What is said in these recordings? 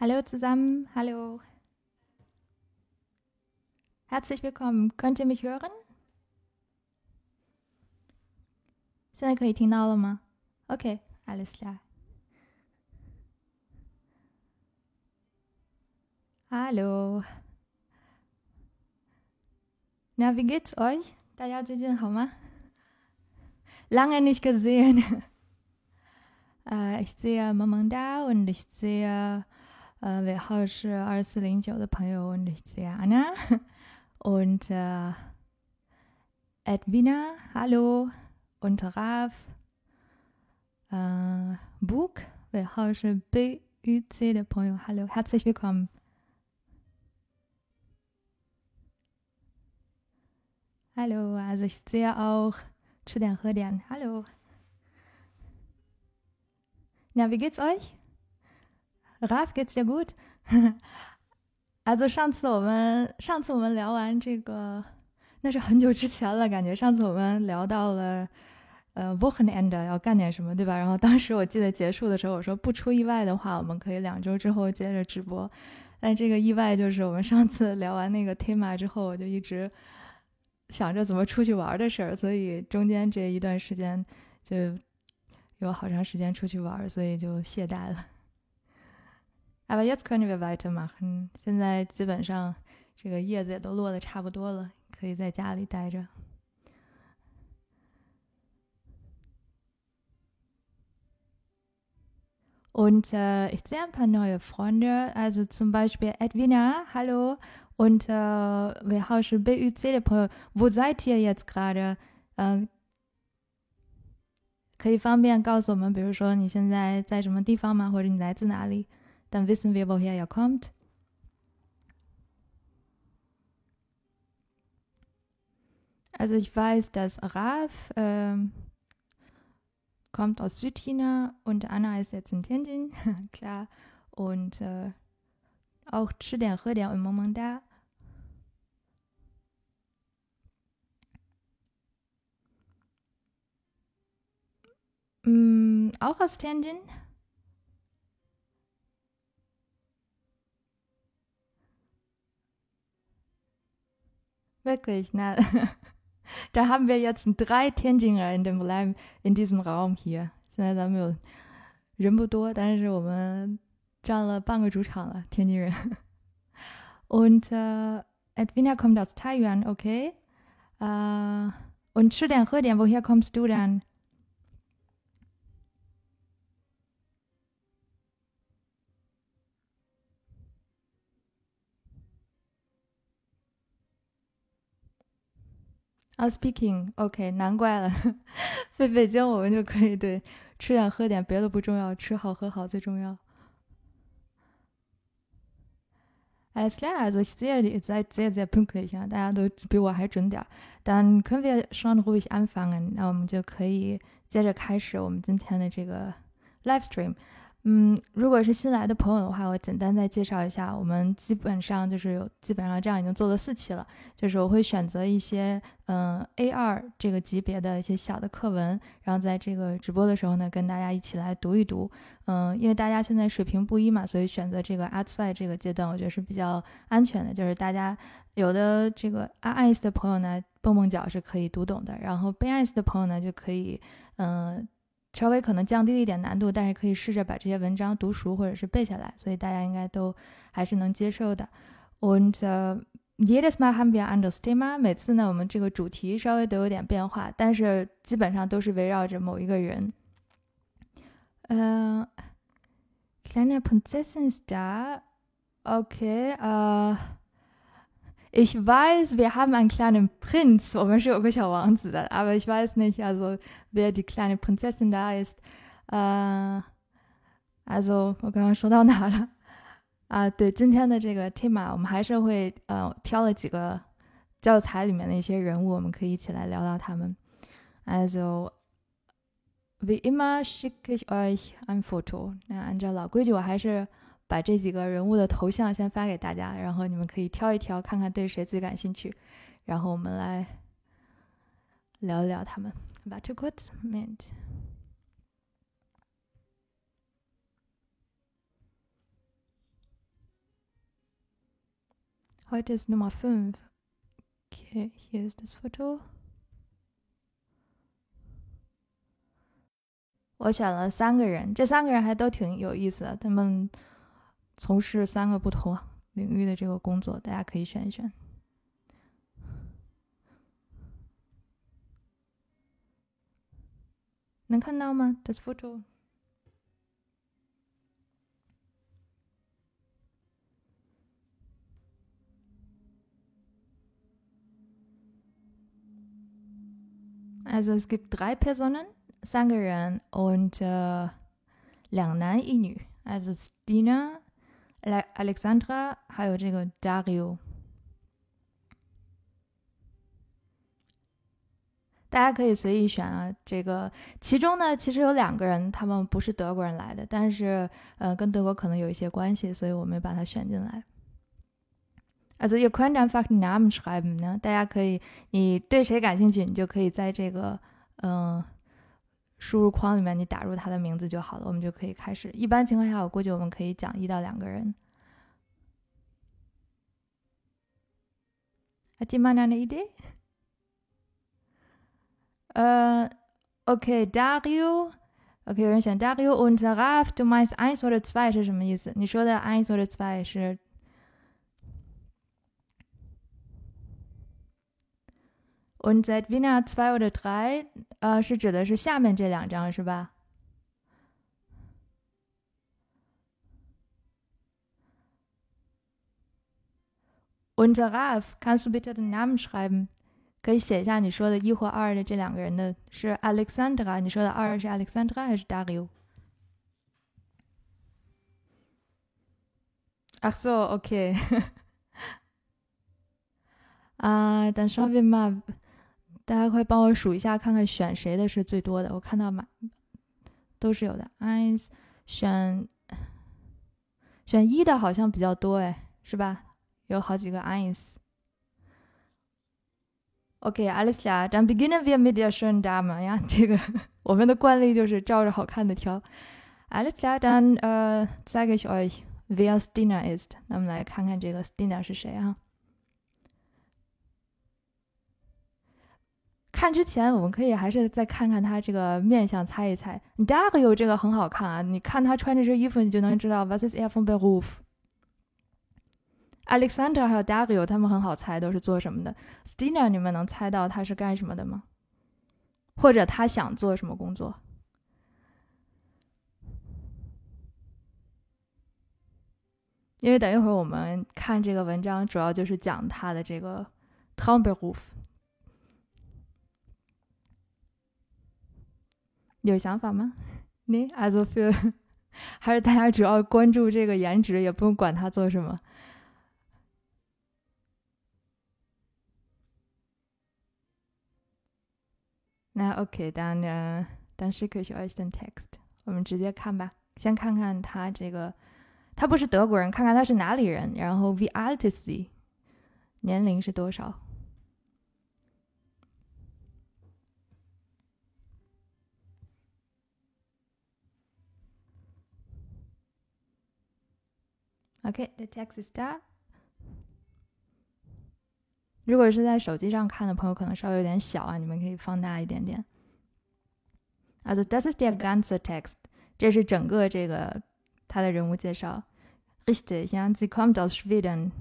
Hallo zusammen, hallo. Herzlich willkommen. Könnt ihr mich hören? 现在可以听到了吗？OK, alles klar. Hallo. Na, wie geht's euch? 大家最近好吗？Lange nicht gesehen. äh, ich sehe Maman da und ich sehe 呃，尾号是二四零九的朋友，und ich sehe Anna und äh, Edwina, hallo und Raf, äh, Bug, 尾号是 B U C 的朋友，hallo, herzlich willkommen. Hallo, also ich sehe auch 吃点喝点，hallo. Na, wie geht's euch? Ralf geht's dir gut? also 上次我们上次我们聊完这个，那是很久之前了，感觉上次我们聊到了呃 Wochenende 要干点什么，对吧？然后当时我记得结束的时候，我说不出意外的话，我们可以两周之后接着直播。但这个意外就是我们上次聊完那个 tema 之后，我就一直想着怎么出去玩的事儿，所以中间这一段时间就有好长时间出去玩，所以就懈怠了。Aber jetzt können wir weitermachen。现在基本上这个叶子也都落的差不多了，可以在家里待着。Und äh, ich sehe ein paar neue Freunde, also zum Beispiel Edwina, hallo, und äh, wir haben schon BUC 的朋友，Wo seid ihr jetzt gerade？嗯、呃，可以方便告诉我们，比如说你现在在什么地方吗？或者你来自哪里 ？dann wissen wir, woher er kommt. Also ich weiß, dass Raf ähm, kommt aus Südchina und Anna ist jetzt in Tianjin, klar. Und äh, auch Chidian, Hedian und Momong da. Mm, auch aus Tianjin. Wirklich, na, da haben wir jetzt drei Tianjiner in dem Leim, in diesem Raum hier. 现在咱们有人不多，但是我们占了半个主场了，天津人。Und äh, Edwina kommt aus Taiwan, okay? Äh, und 吃点喝点，woher kommst du denn? Ah, speaking, OK，难怪了，在北京我们就可以对吃点喝点，别的不重要，吃好喝好最重要。Als klar, also ich sehe, ihr seid sehr, sehr pünktlich, ja. 大家都比我还准点儿。Dann können wir schon ruhig anfangen，那我们就可以接着开始我们今天的这个 livestream。嗯，如果是新来的朋友的话，我简单再介绍一下。我们基本上就是有，基本上这样已经做了四期了。就是我会选择一些，嗯，A 二这个级别的一些小的课文，然后在这个直播的时候呢，跟大家一起来读一读。嗯，因为大家现在水平不一嘛，所以选择这个 a t y 这个阶段，我觉得是比较安全的。就是大家有的这个 I S 的朋友呢，蹦蹦脚是可以读懂的，然后 B I S 的朋友呢，就可以，嗯。稍微可能降低了一点难度，但是可以试着把这些文章读熟或者是背下来，所以大家应该都还是能接受的。Und jedes Mal haben wir ein anderes Thema。每次呢，我们这个主题稍微都有点变化，但是基本上都是围绕着某一个人。嗯，kleine Prinzessin ist da。Okay，呃。Ich weiß, wir haben einen kleinen Prinz. 我们是有个小王子的，aber ich weiß nicht, also wer die kleine Prinzessin da ist. Äh, also 我刚刚说到哪了？啊，对，今天的这个 tema，我们还是会呃挑了几个教材里面的一些人物，我们可以一起来聊聊他们。Also wie immer schicke ich euch ein Foto。那按照老规矩，我还是。 把这几个人物的头像先发给大家，然后你们可以挑一挑，看看对谁最感兴趣，然后我们来聊一聊他们。Warte kurz, Moment. Heute ist Nummer 5. Okay, hier ist das Foto. 我选了三个人，这三个人还都挺有意思的，他们从事三个不同领域的这个工作，大家可以选一选。能看到吗？Das Foto。Also es gibt drei Personen, 三个人 und äh, 两男一女，also Stina, 来 Alexandra 还有这个 Dario。大家可以随意选啊。这个其中呢，其实有两个人，他们不是德国人来的，但是呃，跟德国可能有一些关系，所以我没把它选进来。Also ihr könnt einfach Namen schreiben 呢，大家可以，你对谁感兴趣，你就可以在这个嗯输入框里面你打入他的名字就好了，我们就可以开始。一般情况下，我估计我们可以讲一到两个人。Hat jemand eine Idee? Äh, okay, Dario. Okay, 有人选 Dario und Saraf. Du meinst eins oder zwei 是什么意思？你说的 eins oder zwei 是 ？Und seit Wiener zwei oder drei，呃，是指的是下面这两张是吧？Und Saraf, kannst du bitte den Namen schreiben? 可以写一下你说的一或二的这两个人的是 Alexandra，你说的二是 Alexandra 还是 Dario？啊，so，OK。啊，等稍微嘛， 大家快帮我数一下，看看选谁的是最多的。我看到满都是有的，eins 选选一的好像比较多哎，是吧？有好几个 eins。Okay, alles klar. Dann beginnen wir mit der schönen Dame. Ja, 这个我们的惯例就是照着好看的挑。Alles klar, dann äh, zeige ich euch, wer Stina ist. 那我们来看看这个 Stina 是谁啊？看之前，我们可以还是再看看他这个面相，猜一猜。Dario 这个很好看啊，你看他穿这身衣服，你就能知道 Was ist er von Beruf。Alexander 还有 Dario 他们很好猜，都是做什么的？Stina 你们能猜到他是干什么的吗？或者他想做什么工作？因为等一会儿我们看这个文章，主要就是讲他的这个 Tomberuf。有想法吗？你 as a für 还是大家主要关注这个颜值，也不用管他做什么。那 OK，dann äh, dann schicke ich euch den Text。我们直接看吧，先看看他这个，他不是德国人，看看他是哪里人，然后 V i t i s y 年龄是多少？OK，the text is da。如果是在手机上看的朋友，可能稍微有点小啊，你们可以放大一点点。Also das ist der ganze Text，这是整个这个他的人物介绍。Richtig, ja, sie kommt aus Schweden.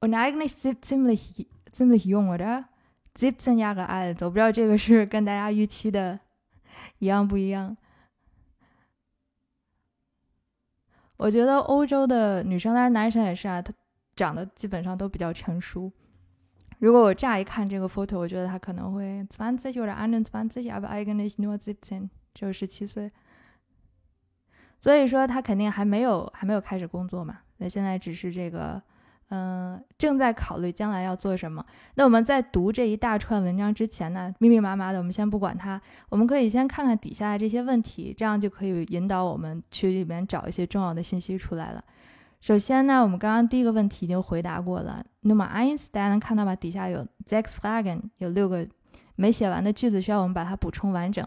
Und eigentlich ziemlich, ziemlich jung, oder? 17 Jahre alt. 我不知道这个是跟大家预期的一样不一样。我觉得欧洲的女生，当然男生也是啊，他长得基本上都比较成熟。如果我乍一看这个 photo，我觉得他可能会 twenty 或者 around twenty，也就是十七岁。所以说他肯定还没有还没有开始工作嘛，那现在只是这个，嗯，正在考虑将来要做什么。那我们在读这一大串文章之前呢，密密麻麻的，我们先不管它，我们可以先看看底下的这些问题，这样就可以引导我们去里面找一些重要的信息出来了。首先呢，我们刚刚第一个问题已经回答过了。那么，eins，大家能看到吧？底下有 sechs Fragen，有六个没写完的句子，需要我们把它补充完整。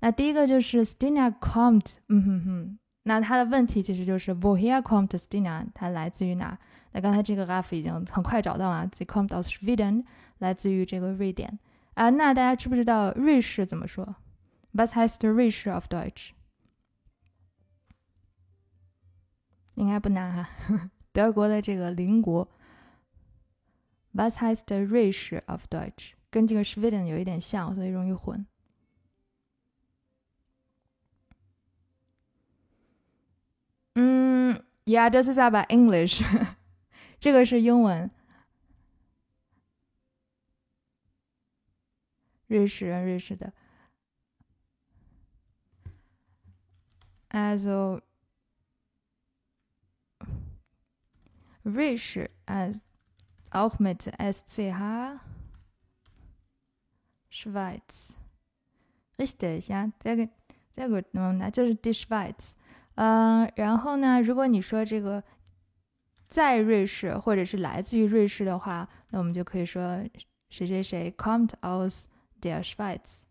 那第一个就是 Stina kommt，嗯哼哼，那它的问题其实就是 Woher kommt Stina？它来自于哪？那刚才这个 Raf 已经很快找到了，Sie kommt aus Schweden，来自于这个瑞典啊。那大家知不知道瑞士怎么说？Was heißt 瑞士 auf Deutsch？应该不难哈，德国的这个邻国。Was heißt 瑞士 auf Deutsch？跟这个 Schweden 有一点像，所以容易混。嗯，Yeah，das ist aber English，这个是英文。瑞士人，瑞士的。Also 瑞士 as auch mit SCH Schweiz. Richtig, ja, sehr gut, sehr gut. 那就是 die Schweiz。呃，然后呢，如果你说这个在瑞士或者是来自于瑞士的话，那我们就可以说谁谁谁 kommt aus der Schweiz。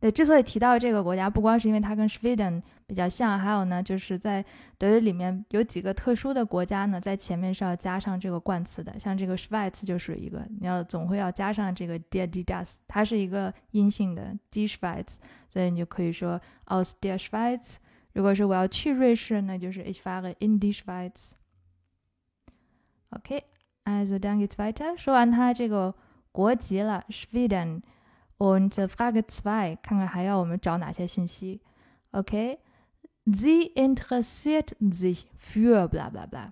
对，之所以提到这个国家，不光是因为它跟 Sweden 比较像，还有呢，就是在德语里面有几个特殊的国家呢，在前面是要加上这个冠词的，像这个 Schweiz 就是一个，你要总会要加上这个 der die das，它是一个阴性的 die Schweiz，所以你就可以说 aus der Schweiz。如果是我要去瑞士，那就是 ich fahre in die Schweiz。OK，also dann geht's weiter。说完它这个国籍了，Sweden。Und Frage 2, 看看还要我们找哪些信息？OK, sie interessiert sich für bla bla bla。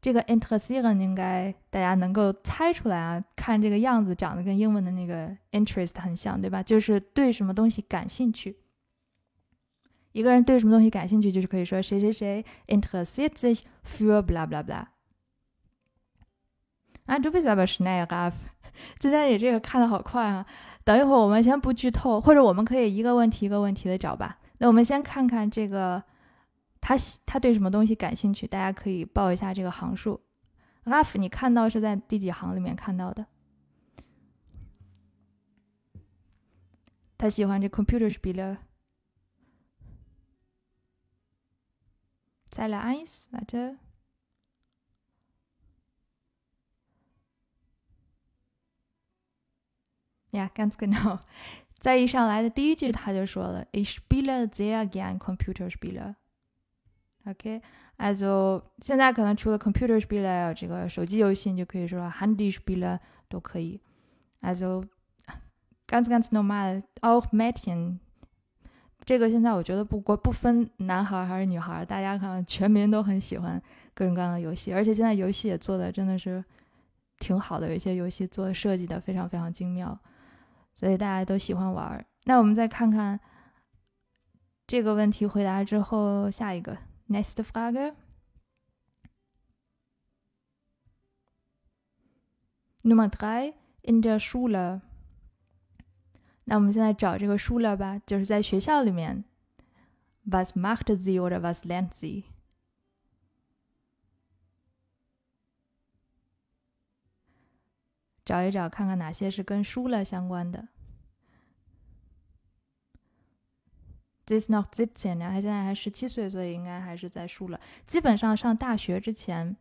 这个 interessieren 应该大家能够猜出来啊，看这个样子长得跟英文的那个 interest 很像，对吧？就是对什么东西感兴趣。一个人对什么东西感兴趣，就是可以说谁谁谁 interessiert sich für blah blah blah。啊，du bist aber schnell, Ralf。今天你这个看的好快啊！等一会儿我们先不剧透，或者我们可以一个问题一个问题的找吧。那我们先看看这个，他他对什么东西感兴趣？大家可以报一下这个行数。阿福，你看到是在第几行里面看到的？他喜欢这 computer s p i e l e r。再来 eins，warte。Ja, ganz genau。再一上来的第一句他就说了，Ich spiele sehr gern Computerspiele。OK，also 现在可能除了 Computerspiele 这个手机游戏，你就可以说 Handyspiele 都可以。Also ganz ganz normal auch Mädchen。 这个现在我觉得不过不分男孩还是女孩，大家可能全民都很喜欢各种各样的游戏，而且现在游戏也做的真的是挺好的，有一些游戏做设计的非常非常精妙。所以大家都喜欢玩。那我们再看看这个问题回答之后，下一个 next Frage。Nummer drei in der Schule。那我们现在找这个 Schule 吧，就是在学校里面。Was macht sie oder was lernt sie？找一找，看看哪些是跟书了相关的。This not seventeen，他现在还十七岁，所以应该还是在书了。基本上上大学之前，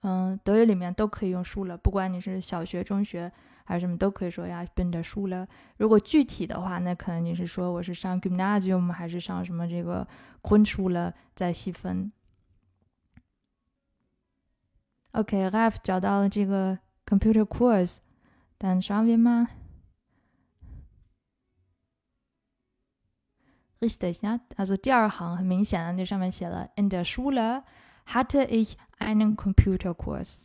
嗯，德语里面都可以用书了，不管你是小学、中学还是什么，都可以说呀，奔着书了。如果具体的话，那可能你是说我是上 gymnasium 还是上什么这个昆书了，再细分。OK，Ralph 找到了这个。Computer course，但上面吗？Richtig ja. Also 第二行很明显的，那上面写了 In der Schule hatte ich einen Computerkurs。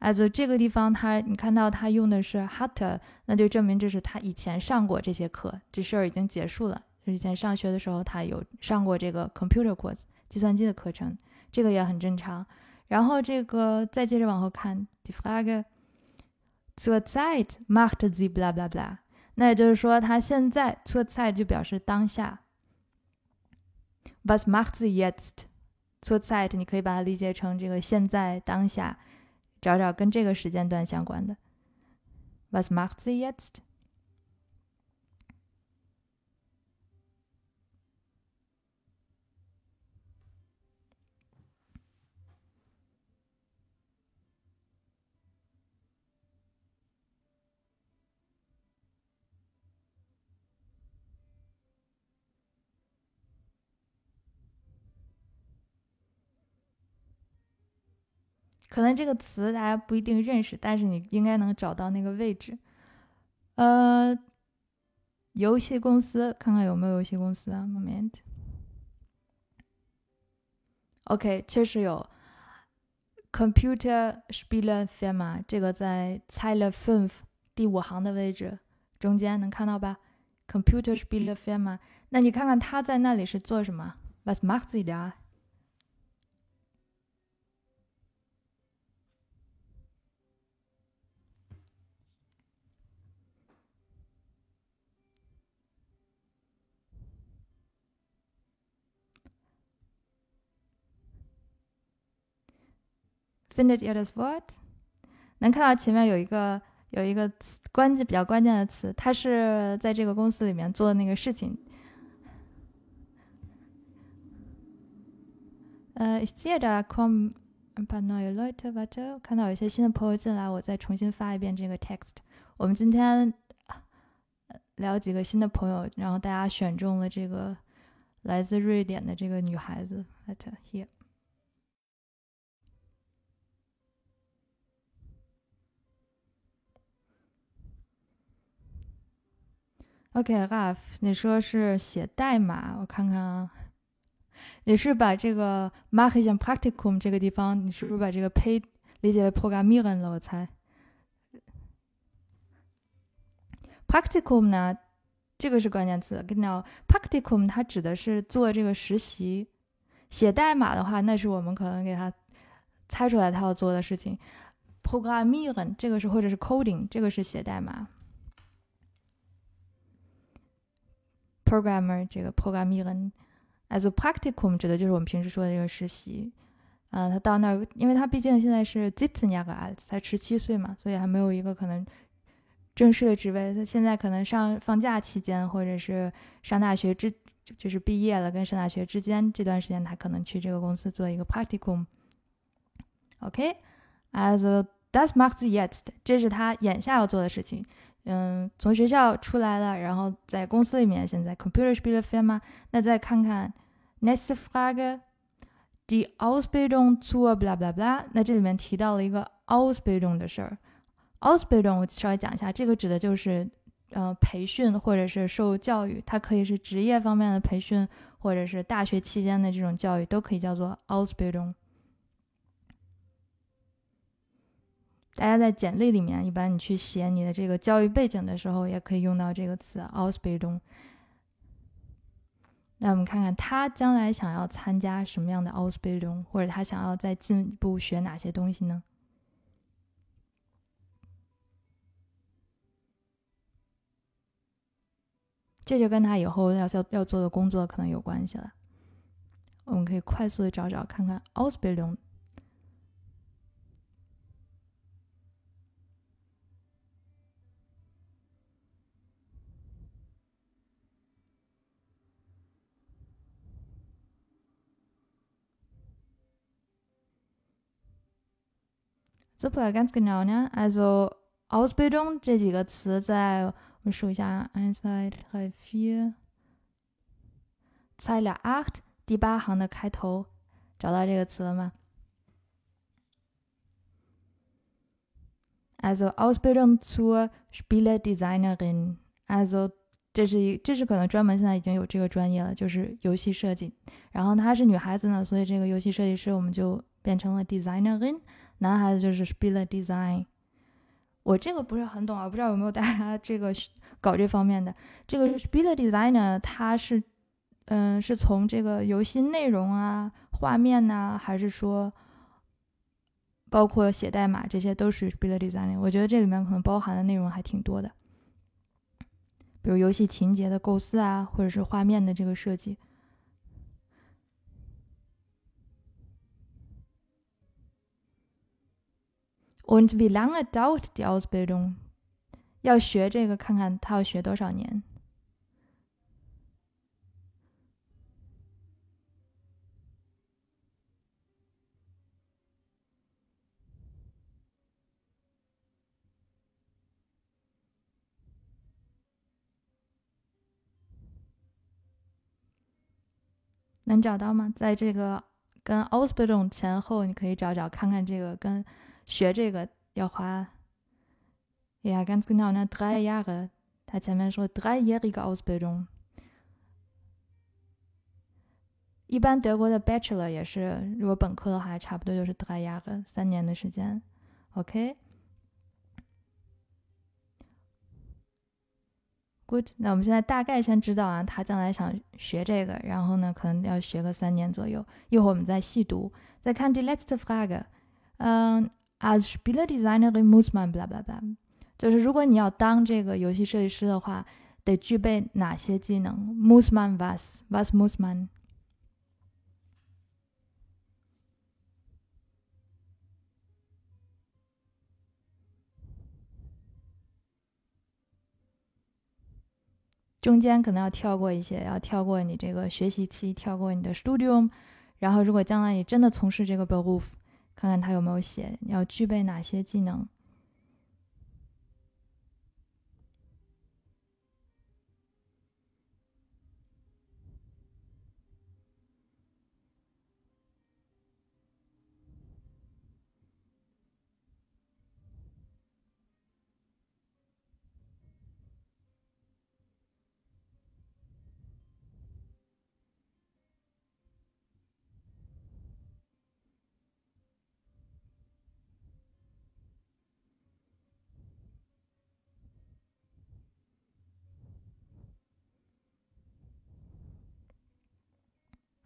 As 这个地方它，你看到它用的是 hatte，那就证明这是他以前上过这些课，这事儿已经结束了。以前上学的时候，他有上过这个 computer course，计算机的课程，这个也很正常。然后这个再接着往后看，die Frage。Zurzeit macht sie bla bla bla，那也就是说，他现在 Zurzeit 就表示当下。Was macht sie jetzt？Zurzeit 你可以把它理解成这个现在当下，找找跟这个时间段相关的。Was macht sie jetzt？可能这个词大家不一定认识，但是你应该能找到那个位置。呃，游戏公司，看看有没有游戏公司啊？Moment。OK，确实有。Computer Spiele Firma，这个在 Zeile fünf 第五行的位置中间，能看到吧？Computer Spiele Firma，那你看看他在那里是做什么？Was macht sie da？Findet ihr das Wort？能看到前面有一个有一个关键比较关键的词，它是在这个公司里面做的那个事情。呃，ich sehe da kommen ein paar neue Leute. Warte，看到有些新的朋友进来，我再重新发一遍这个 text。我们今天聊几个新的朋友，然后大家选中了这个来自瑞典的这个女孩子。Warte OK，Ralph，你说是写代码，我看看啊。你是把这个 Marketing Practicum 这个地方，你是不是把这个 Pay 理解为 “programmer” 了？我猜。Practicum 呢，这个是关键词。跟你讲，Practicum 它指的是做这个实习。写代码的话，那是我们可能给他猜出来他要做的事情。programmer 这个是或者是 Coding，这个是写代码。Programmer 这个 Programmieren，as Practicum 指的就是我们平时说的这个实习。啊，他到那儿，因为他毕竟现在是 Zipsen 年个啊，才十七岁嘛，所以还没有一个可能正式的职位。他现在可能上放假期间，或者是上大学之，就是毕业了跟上大学之间这段时间，他可能去这个公司做一个 Practicum。OK，as a das macht sie jetzt，这是他眼下要做的事情。嗯，从学校出来了，然后在公司里面，现在 Computer Spiele Firma。那再看看 Next Frage，die Ausbildung zur bla bla bla。那这里面提到了一个 Ausbildung 的事儿。Ausbildung 我稍微讲一下，这个指的就是呃培训或者是受教育，它可以是职业方面的培训，或者是大学期间的这种教育，都可以叫做 Ausbildung。大家在简历里面，一般你去写你的这个教育背景的时候，也可以用到这个词 Ausbildung。那我们看看他将来想要参加什么样的 Ausbildung，或者他想要再进一步学哪些东西呢？这就跟他以后要要要做的工作可能有关系了。我们可以快速的找找看看 Ausbildung。Super, ganz genau, ne? Also Ausbildung 这几个词在我们数一下，eins, zwei, drei, vier, Zeile acht 第八行的开头，找到这个词了吗？Also Ausbildung zur Spieledesignerin. Also 这是一，这是可能专门现在已经有这个专业了，就是游戏设计。然后她是女孩子呢，所以这个游戏设计师我们就变成了 designerin。男孩子就是 Spiele Design，我这个不是很懂啊，不知道有没有大家这个搞这方面的。这个 Spiele Design 呢，它是，嗯，是从这个游戏内容啊、画面呐，还是说包括写代码，这些都是 Spiele Design。我觉得这里面可能包含的内容还挺多的，比如游戏情节的构思啊，或者是画面的这个设计。Und wie lange dauert die Ausbildung？要学这个，看看他要学多少年。能找到吗？在这个跟 Ausbildung 前后你可以找找看看这个跟学这个要花。Ja, ganz genau, ne? Drei Jahre. 他前面说 dreijährige Ausbildung。一般德国的 Bachelor 也是，如果本科的话，差不多就是 drei Jahre，三年的时间。OK。Good，那我们现在大概先知道啊，他将来想学这个，然后呢，可能要学个三年左右。一会儿我们再细读。再看 die letzte Frage，嗯 As Spieledesignerin muss man bla bla bla，就是如果你要当这个游戏设计师的话，得具备哪些技能？muss man was？was muss man？中间可能要跳过一些，要跳过你这个学习期，跳过你的 studium，然后如果将来你真的从事这个 beruf，看看他有没有写，你要具备哪些技能。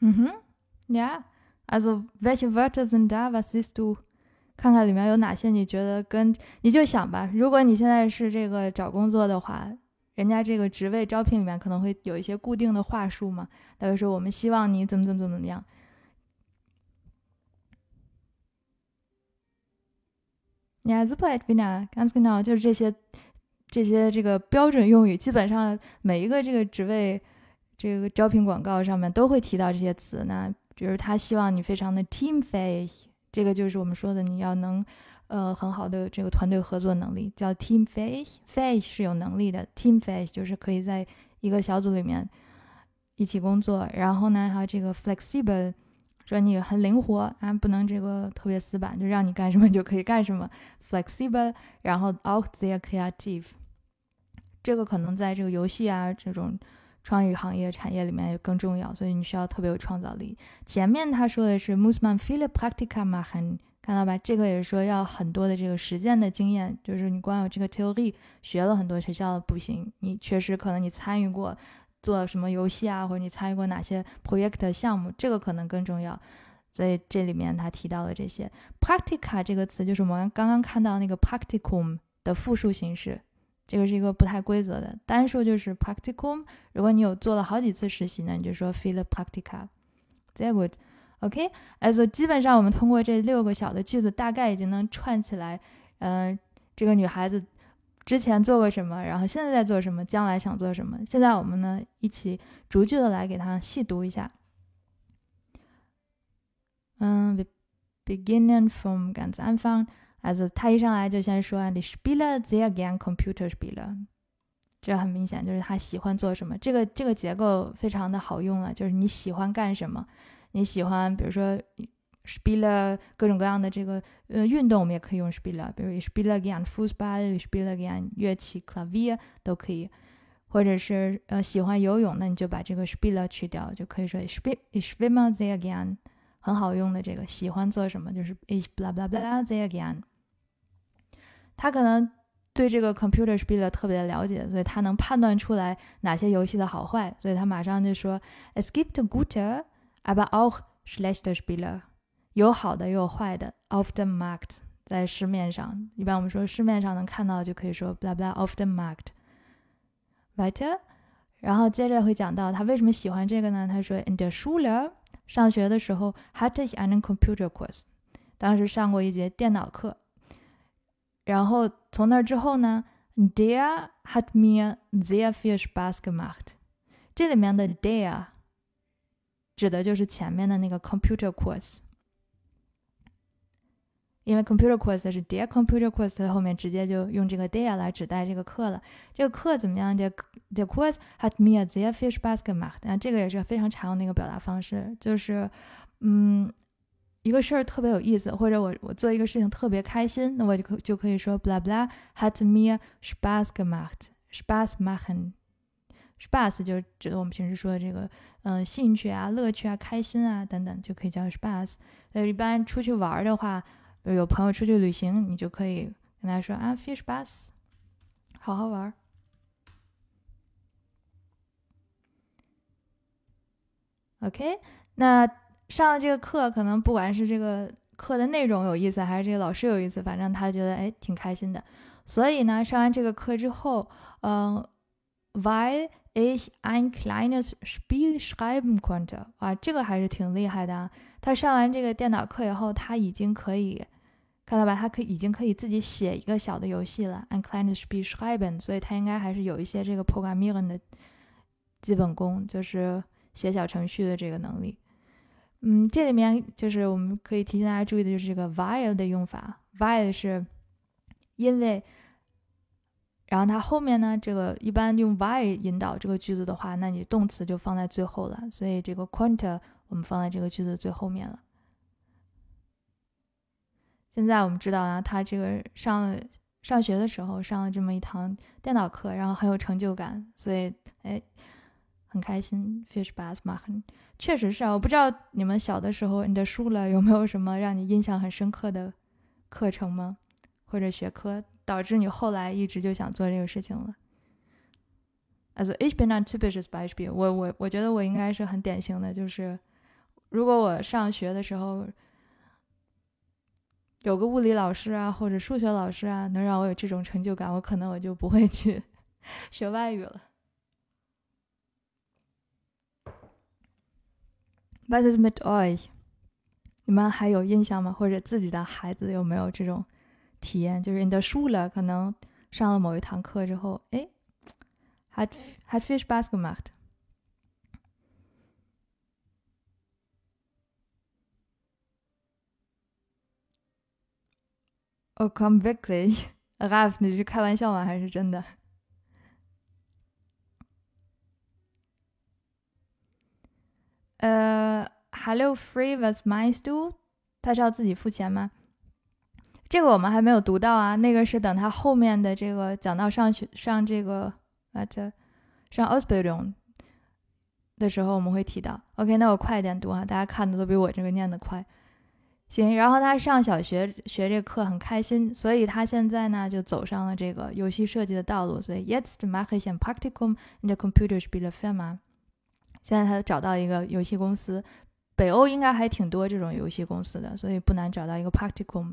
嗯哼，Yeah，Also welche Wörter sind da? Was siehst du? 看看里面有哪些你觉得跟你就想吧。如果你现在是这个找工作的话，人家这个职位招聘里面可能会有一些固定的话术嘛。他会说我们希望你怎么怎么怎么怎么样。Ja, super, Edwina. Ganz genau，就是这些这些这个标准用语，基本上每一个这个职位。这个招聘广告上面都会提到这些词，那就是他希望你非常的 teamface，这个就是我们说的你要能，呃，很好的这个团队合作能力，叫 teamface。face 是有能力的，teamface 就是可以在一个小组里面一起工作，然后呢还有这个 flexible，说你很灵活啊，不能这个特别死板，就让你干什么就可以干什么，flexible，然后 out there kreativ，这个可能在这个游戏啊这种。创意行业产业里面也更重要，所以你需要特别有创造力。前面他说的是 musman filip practica m a h n 看到吧？这个也是说要很多的这个实践的经验，就是你光有这个 theory 学了很多学校的不行，你确实可能你参与过做什么游戏啊，或者你参与过哪些 project 项目，这个可能更重要。所以这里面他提到了这些 practica 这个词，就是我们刚刚看到那个 practicum 的复数形式。这个是一个不太规则的，单数就是 practicum。如果你有做了好几次实习呢，你就说 feel practica。Very good。OK，哎，所以基本上我们通过这六个小的句子，大概已经能串起来。嗯，这个女孩子之前做过什么，然后现在在做什么，将来想做什么。现在我们呢，一起逐句的来给她细读一下。嗯，beginnen from ganz Anfang。Also 他一上来就先说，Ich spiele sehr gern Computer Spieler，这很明显就是他喜欢做什么。这个这个结构非常的好用了，就是你喜欢干什么，你喜欢，比如说 spiele 各种各样的这个呃运动，我们也可以用 spiele，比如 Ich spiele gern Fußball，Ich spiele gern 乐器 Klavier 都可以，或者是呃喜欢游泳，那你就把这个 spiele 去掉，就可以说 Ich schwimme sehr gern，很好用的这个喜欢做什么就是 is blah blah blah t h e again。他可能对这个 computer spiele 特别的了解，所以他能判断出来哪些游戏的好坏，所以他马上就说：Es gibt gute, aber auch schlechter Spieler"，有好的也有坏的。Auf dem Markt，在市面上，一般我们说市面上能看到就可以说 "Blah bla auf dem Markt。Weiter，然后接着会讲到他为什么喜欢这个呢？他说：In der Schule，上学的时候，hatte ich einen Computerkurs，当时上过一节电脑课。然后从那之后呢，der hat mir sehr viel Spaß gemacht。这里面的 der 指的就是前面的那个 computer course，因为 computer course 是 der computer course 后面直接就用这个 der 来指代这个课了。这个课怎么样？der der course hat mir sehr viel Spaß gemacht。啊，这个也是非常常用的一个表达方式，就是嗯一个事儿特别有意思，或者我我做一个事情特别开心，那我就可就可以说 blah blah hat mir Spaß gemacht，Spaß machen，Spaß 就指的我们平时说的这个，嗯，兴趣啊、乐趣啊、开心啊等等，就可以叫 Spaß。呃，一般出去玩的话，有朋友出去旅行，你就可以跟他说啊，viel Spaß，好好玩。OK，那。上了这个课，可能不管是这个课的内容有意思，还是这个老师有意思，反正他觉得哎挺开心的。所以呢，上完这个课之后，嗯，weil ich ein kleines Spiel schreiben konnte，啊，这个还是挺厉害的啊。他上完这个电脑课以后，他已经可以看到吧？他可已经可以自己写一个小的游戏了。ein kleines Spiel schreiben，所以他应该还是有一些这个 programming 的基本功，就是写小程序的这个能力。嗯，这里面就是我们可以提醒大家注意的，就是这个 while 的用法。while 是因为，然后它后面呢，这个一般用 while 引导这个句子的话，那你动词就放在最后了。所以这个 quant 我们放在这个句子最后面了。现在我们知道呢，他这个上了上学的时候上了这么一堂电脑课，然后很有成就感，所以哎。很开心，fish bass machen，确实是啊。我不知道你们小的时候，你的书了有没有什么让你印象很深刻的课程吗？或者学科，导致你后来一直就想做这个事情了？As ich bin ein typisches Beispiel。我我我觉得我应该是很典型的，就是如果我上学的时候有个物理老师啊，或者数学老师啊，能让我有这种成就感，我可能我就不会去 学外语了。Was ist mit euch？你们还有印象吗？或者自己的孩子有没有这种体验？就是你的书了，可能上了某一堂课之后，哎，hat hat viel Spaß gemacht。Oh, komm wirklich, Ralf，你是开玩笑吗？还是真的？呃，Hello Free was my stool？他是要自己付钱吗？这个我们还没有读到啊，那个是等他后面的这个讲到上学上这个啊这上 Ausbildung 的时候我们会提到。OK，那我快一点读啊，大家看的都比我这个念的快。行，然后他上小学学这课很开心，所以他现在呢就走上了这个游戏设计的道路。所以 Jetzt mache ich ein Praktikum in der Computerspielefirma。现在他找到一个游戏公司，北欧应该还挺多这种游戏公司的，所以不难找到一个 Practicum。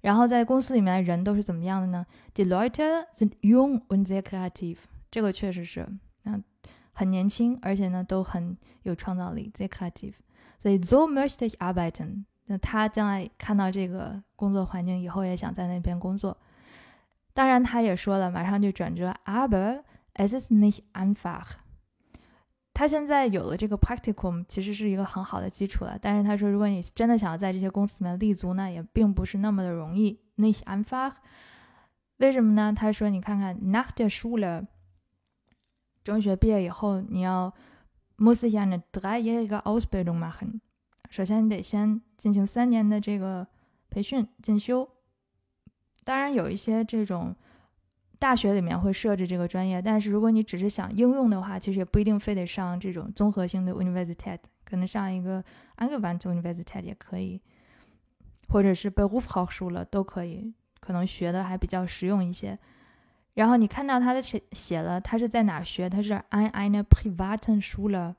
然后在公司里面的人都是怎么样的呢？Die Leute sind jung und sehr kreativ。这个确实是，嗯，很年轻，而且呢都很有创造力，sehr kreativ。所以 so möchte ich arbeiten。那他将来看到这个工作环境以后，也想在那边工作。当然，他也说了，马上就转折，aber es ist nicht einfach。他现在有了这个 practicum，其实是一个很好的基础了。但是他说，如果你真的想要在这些公司里面立足呢，也并不是那么的容易。Nicht einfach。为什么呢？他说，你看看，nach der Schule，中学毕业以后，你要 muss ich eine dreijährige Ausbildung machen。首先，你得先进行三年的这个培训进修。当然，有一些这种。大学里面会设置这个专业，但是如果你只是想应用的话，其实也不一定非得上这种综合性的 university，可能上一个 a n g e w a n t university 也可以，或者是 Berufshochschule 都可以，可能学的还比较实用一些。然后你看到他的写写了，他是在哪学？他是 an eine privaten Schule，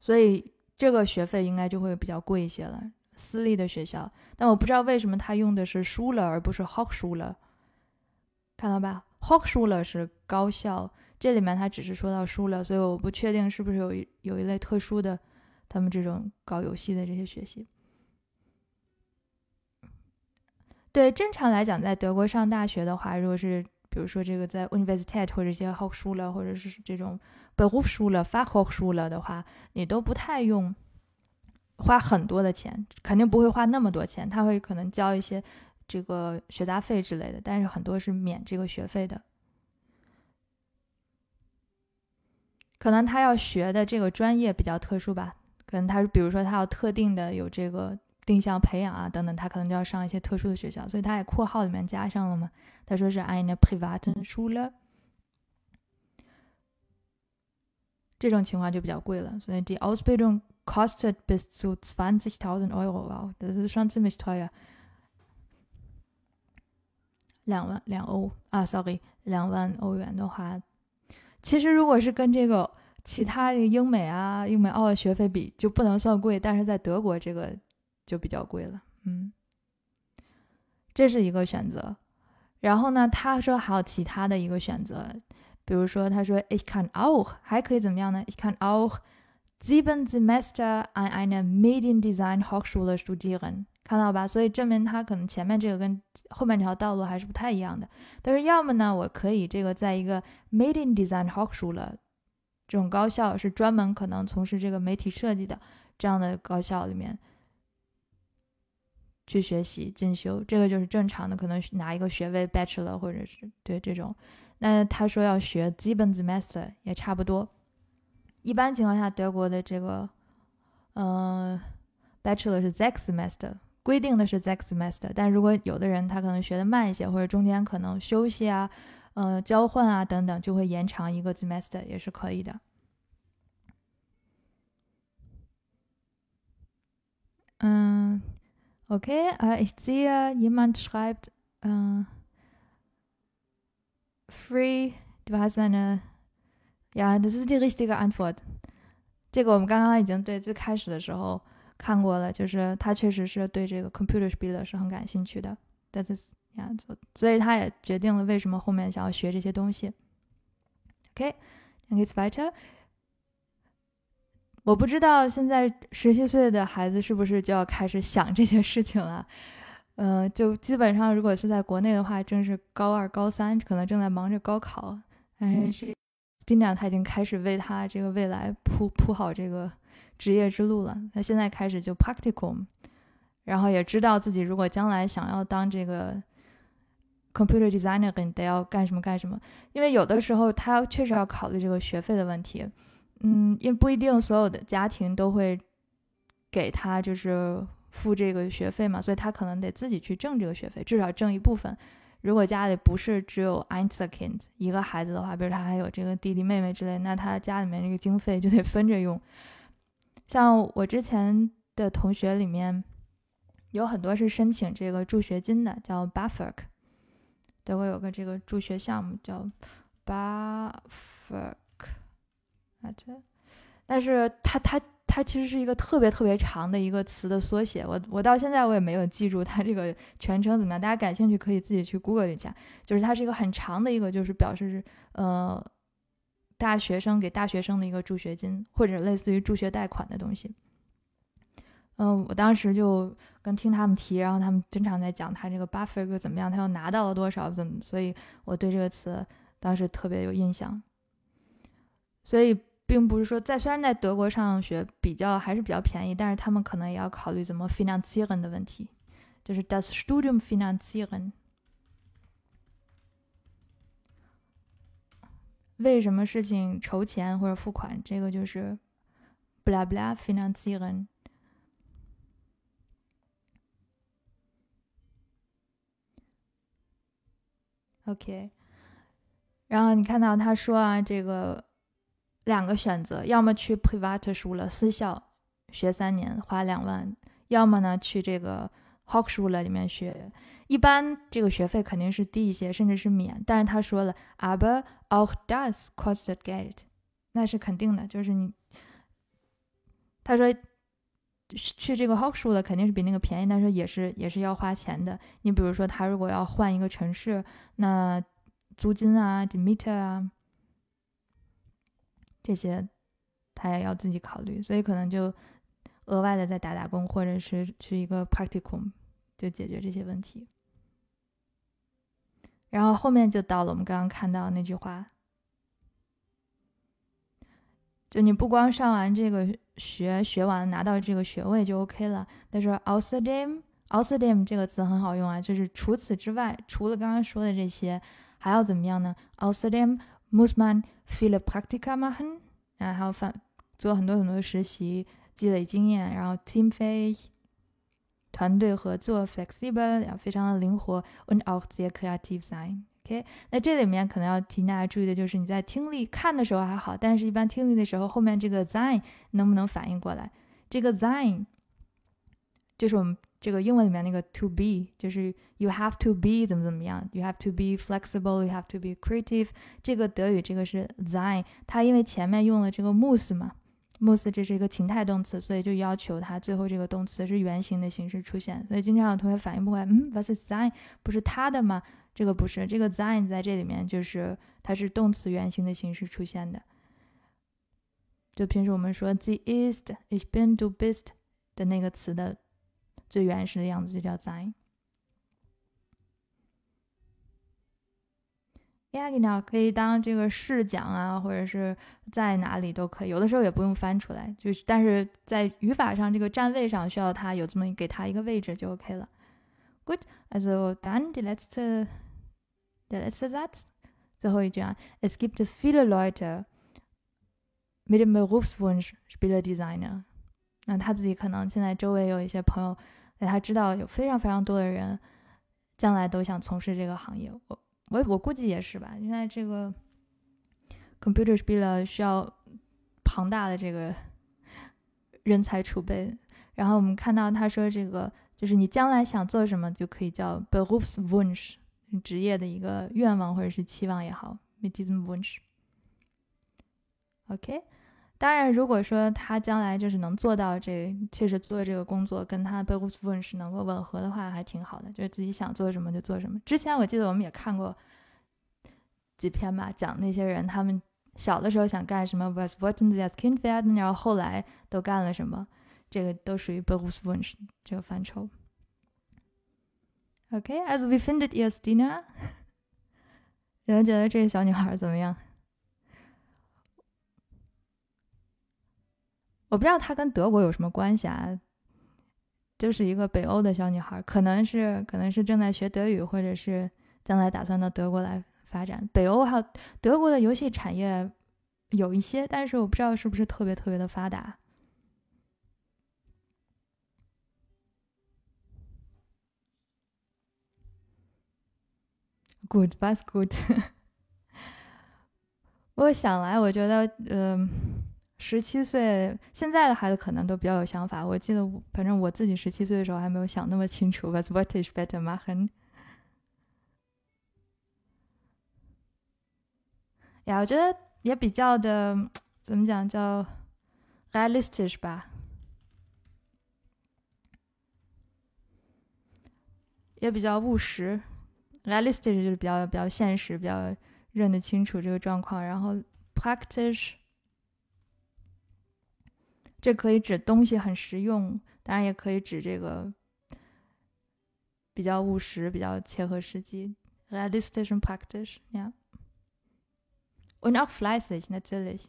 所以这个学费应该就会比较贵一些了，私立的学校。但我不知道为什么他用的是 Schule 而不是 Hochschule。看到吧，学书了是高校，这里面它只是说到书了，所以我不确定是不是有一有一类特殊的，他们这种搞游戏的这些学习。对，正常来讲，在德国上大学的话，如果是比如说这个在 Universität 或者一些 Hochschule 或者是这种 Berufsschule、Fachhochschule 的话，你都不太用花很多的钱，肯定不会花那么多钱，他会可能交一些。这个学杂费之类的，但是很多是免这个学费的。可能他要学的这个专业比较特殊吧，可能他是比如说他要特定的有这个定向培养啊等等，他可能就要上一些特殊的学校，所以他也括号里面加上了嘛。他说是 eine private Schule，这种情况就比较贵了，所以 die Ausbildung kostet bis zu 20.000 Euro. Wow, das ist schon ziemlich teuer. 两万两欧啊，sorry，两万欧元的话，其实如果是跟这个其他这个英美啊、英美澳的学费比，就不能算贵，但是在德国这个就比较贵了，嗯，这是一个选择。然后呢，他说还有其他的一个选择，比如说他说 ich kann auch 还可以怎么样呢？ich kann auch sieben Semester an einer Mediendesign Hochschule studieren。看到吧，所以证明他可能前面这个跟后面这条道路还是不太一样的。但是要么呢，我可以这个在一个 Medium Design Hochschule 这种高校是专门可能从事这个媒体设计的这样的高校里面去学习进修，这个就是正常的，可能拿一个学位 Bachelor 或者是对这种。那他说要学基本 Semester 也差不多。一般情况下，德国的这个嗯 Bachelor 是 Six Semester。规定的是 six semester，但如果有的人他可能学的慢一些，或者中间可能休息啊、呃交换啊等等，就会延长一个 semester 也是可以的。嗯，OK 啊，ich sehe jemand schreibt, äh, free, du hast eine, ja, das ist die richtige Antwort。这个我们刚刚已经对最开始的时候。看过了，就是他确实是对这个 computer speed 是很感兴趣的。That's yeah，所以他也决定了为什么后面想要学这些东西。OK，and it's better。我不知道现在十七岁的孩子是不是就要开始想这些事情了。嗯，就基本上如果是在国内的话，正是高二、高三，可能正在忙着高考。但是金长他已经开始为他这个未来铺铺好这个。职业之路了，他现在开始就 practicum，然后也知道自己如果将来想要当这个 computer designer，得要干什么干什么。因为有的时候他确实要考虑这个学费的问题，嗯，因为不一定所有的家庭都会给他就是付这个学费嘛，所以他可能得自己去挣这个学费，至少挣一部分。如果家里不是只有 ein Kind 一个孩子的话，比如他还有这个弟弟妹妹之类，那他家里面这个经费就得分着用。像我之前的同学里面，有很多是申请这个助学金的，叫 BAföG。德国有个这个助学项目叫 BAföG，啊这，但是它它它其实是一个特别特别长的一个词的缩写，我我到现在我也没有记住它这个全称怎么样，大家感兴趣可以自己去 Google 一下，就是它是一个很长的一个，就是表示是呃。大学生给大学生的一个助学金，或者类似于助学贷款的东西。嗯，我当时就跟听他们提，然后他们经常在讲他这个 buffer 怎么样，他又拿到了多少，怎么，所以我对这个词当时特别有印象。所以并不是说在虽然在德国上学比较还是比较便宜，但是他们可能也要考虑怎么 finanzieren 的问题，就是 das Studium finanzieren。为什么事情筹钱或者付款？这个就是不拉不拉 financieren。OK，然后你看到他说啊，这个两个选择，要么去 private school 私校学三年花两万，要么呢去这个 Hochschule 里面学。一般这个学费肯定是低一些，甚至是免。但是他说了，aber auch das kostet Geld，那是肯定的。就是你，他说去这个 Hochschule 肯定是比那个便宜，但是也是也是要花钱的。你比如说，他如果要换一个城市，那租金啊、d m e t e r 啊这些，他也要自己考虑。所以可能就额外的再打打工，或者是去一个 practicum，就解决这些问题。然后后面就到了我们刚刚看到那句话，就你不光上完这个学，学完拿到这个学位就 OK 了。他说 “außerdem”，“außerdem” 这个词很好用啊，就是除此之外，除了刚刚说的这些，还要怎么样呢？“außerdem muss man viele Praktika machen”，然后还要反做很多很多的实习，积累经验，然后 “teamfähig”。团队合作，flexibel，要非常的灵活，und auch sehr kreativ sein。OK，那这里面可能要提大家注意的就是，你在听力看的时候还好，但是一般听力的时候，后面这个 sein 能不能反应过来？这个 sein 就是我们这个英文里面那个 to be，就是 you have to be 怎么怎么样，you have to be flexible，you have to be creative。这个德语这个是 sein，它因为前面用了这个 muss 嘛 most 这是一个情态动词，所以就要求它最后这个动词是原形的形式出现。所以经常有同学反应不过来，嗯，was sein 不是他的吗？这个不是，这个 sein 在这里面就是它是动词原形的形式出现的。就平时我们说 the ist，ich bin，du bist 的那个词的最原始的样子就叫 sein。呀，你好，可以当这个试讲啊，或者是在哪里都可以，有的时候也不用翻出来，就是但是在语法上这个站位上需要它有这么给它一个位置就 OK 了。Good，also dann die letzte Der letzte Satz, 最后一句啊，Es gibt viele Leute mit dem Berufswunsch, Spiele Designer.。那他自己可能现在周围有一些朋友，他知道有非常非常多的人将来都想从事这个行业。我我我估计也是吧。现在这个 computer spieler 需要庞大的这个 人才储备。然后我们看到他说这个就是你将来想做什么就可以叫 Berufswunsch。职业的一个愿望或者是期望也好，mit diesem Wunsch。OK，当然，如果说他将来就是能做到这，确实做这个工作跟他 Berufswunsch 能够吻合的话，还挺好的。就是自己想做什么就做什么。之前我记得我们也看过几篇吧，讲那些人他们小的时候想干什么，was wollten sie als Kind werden，然后后来都干了什么，这个都属于 Berufswunsch 这个范畴。Okay, as we findet ihr Stina? 有人觉得这个小女孩怎么样？我不知道她跟德国有什么关系啊，就是一个北欧的小女孩，可能是可能是正在学德语，或者是将来打算到德国来发展。北欧还有德国的游戏产业有一些，但是我不知道是不是特别特别的发达。Good, was good。我想来，我觉得，嗯，十七岁现在的孩子可能都比较有想法。我记得，反正我自己十七岁的时候还没有想那么清楚。Was what is better m a h e n 呀，我觉得也比较的，怎么讲叫 realistic 吧，也比较务实。realistic 就是比较比较现实，比较认得清楚这个状况。然后 practice 这可以指东西很实用，当然也可以指这个比较务实、比较切合实际。realistic und praktisch, ja. Und auch fleißig, natürlich.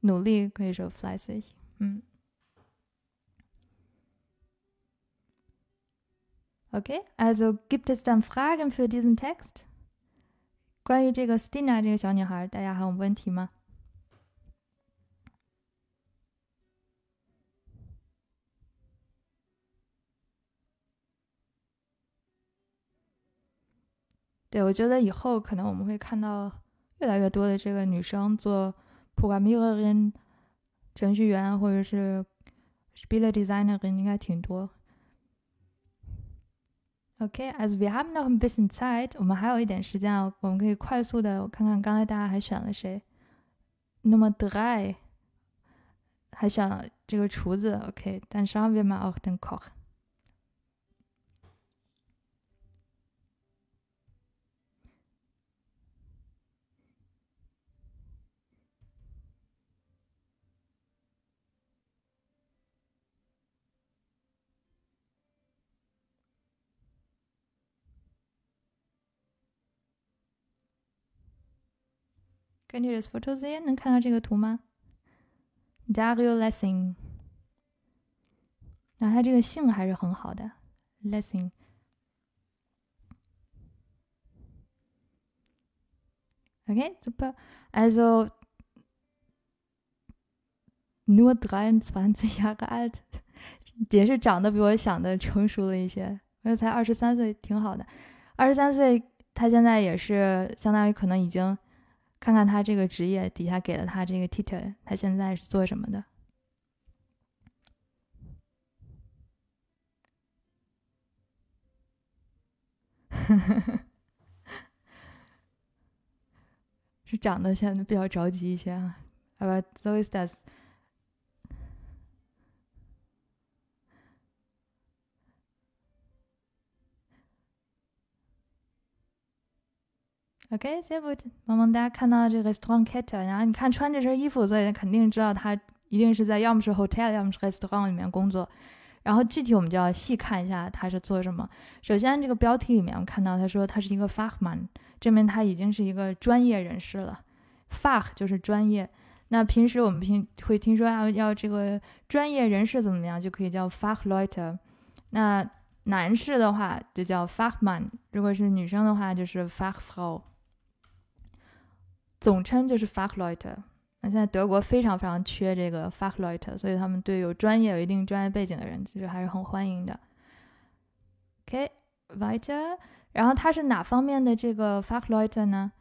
努力可以说 fleißig，嗯。Okay, also gibt es dann Fragen für diesen Text? 关于这个 Stina 这个小女孩，大家还有问题吗？ 对，我觉得以后可能我们会看到越来越多的这个女生做 programmerin、程序员或者是 spiele designer 应该挺多。Okay, also wir haben noch ein bisschen Zeit. 我们还有一点时间啊，我们可以快速的我看看刚才大家还选了谁。那么 drei 还选了这个厨子。Okay, dann schauen wir mal auch den Koch. Könnt ihr das Foto sehen? 能看到这个图吗？Dario Lessing，那他这个姓还是很好的，Lessing。Okay, super. Also nur 23 Jahre alt. 也是长得比我想的成熟了一些。我才二十三岁，挺好的。二十三岁，他现在也是相当于可能已经看看他这个职业底下给了他这个 title，他现在是做什么的？是长得现在比较着急一些啊。Aber so ist das. OK，sehr gut。萌萌哒看到这个 Restaurantkette，然后你看穿这身衣服，所以肯定知道他一定是在要么是 hotel，要么是 restaurant 里面工作。然后具体我们就要细看一下他是做什么。首先这个标题里面我看到他说他是一个 fachman，证明他已经是一个专业人士了。Fach 就是专业。那平时我们平会听说要要这个专业人士怎么样，就可以叫 Fachleute。那男士的话就叫 Fachmann，如果是女生的话就是 Fachfrau。总称就是 Fachleute。那现在德国非常非常缺这个 Fachleute，所以他们对有专业、有一定专业背景的人其实还是很欢迎的。OK，weiter。然后他是哪方面的这个 Fachleute 呢？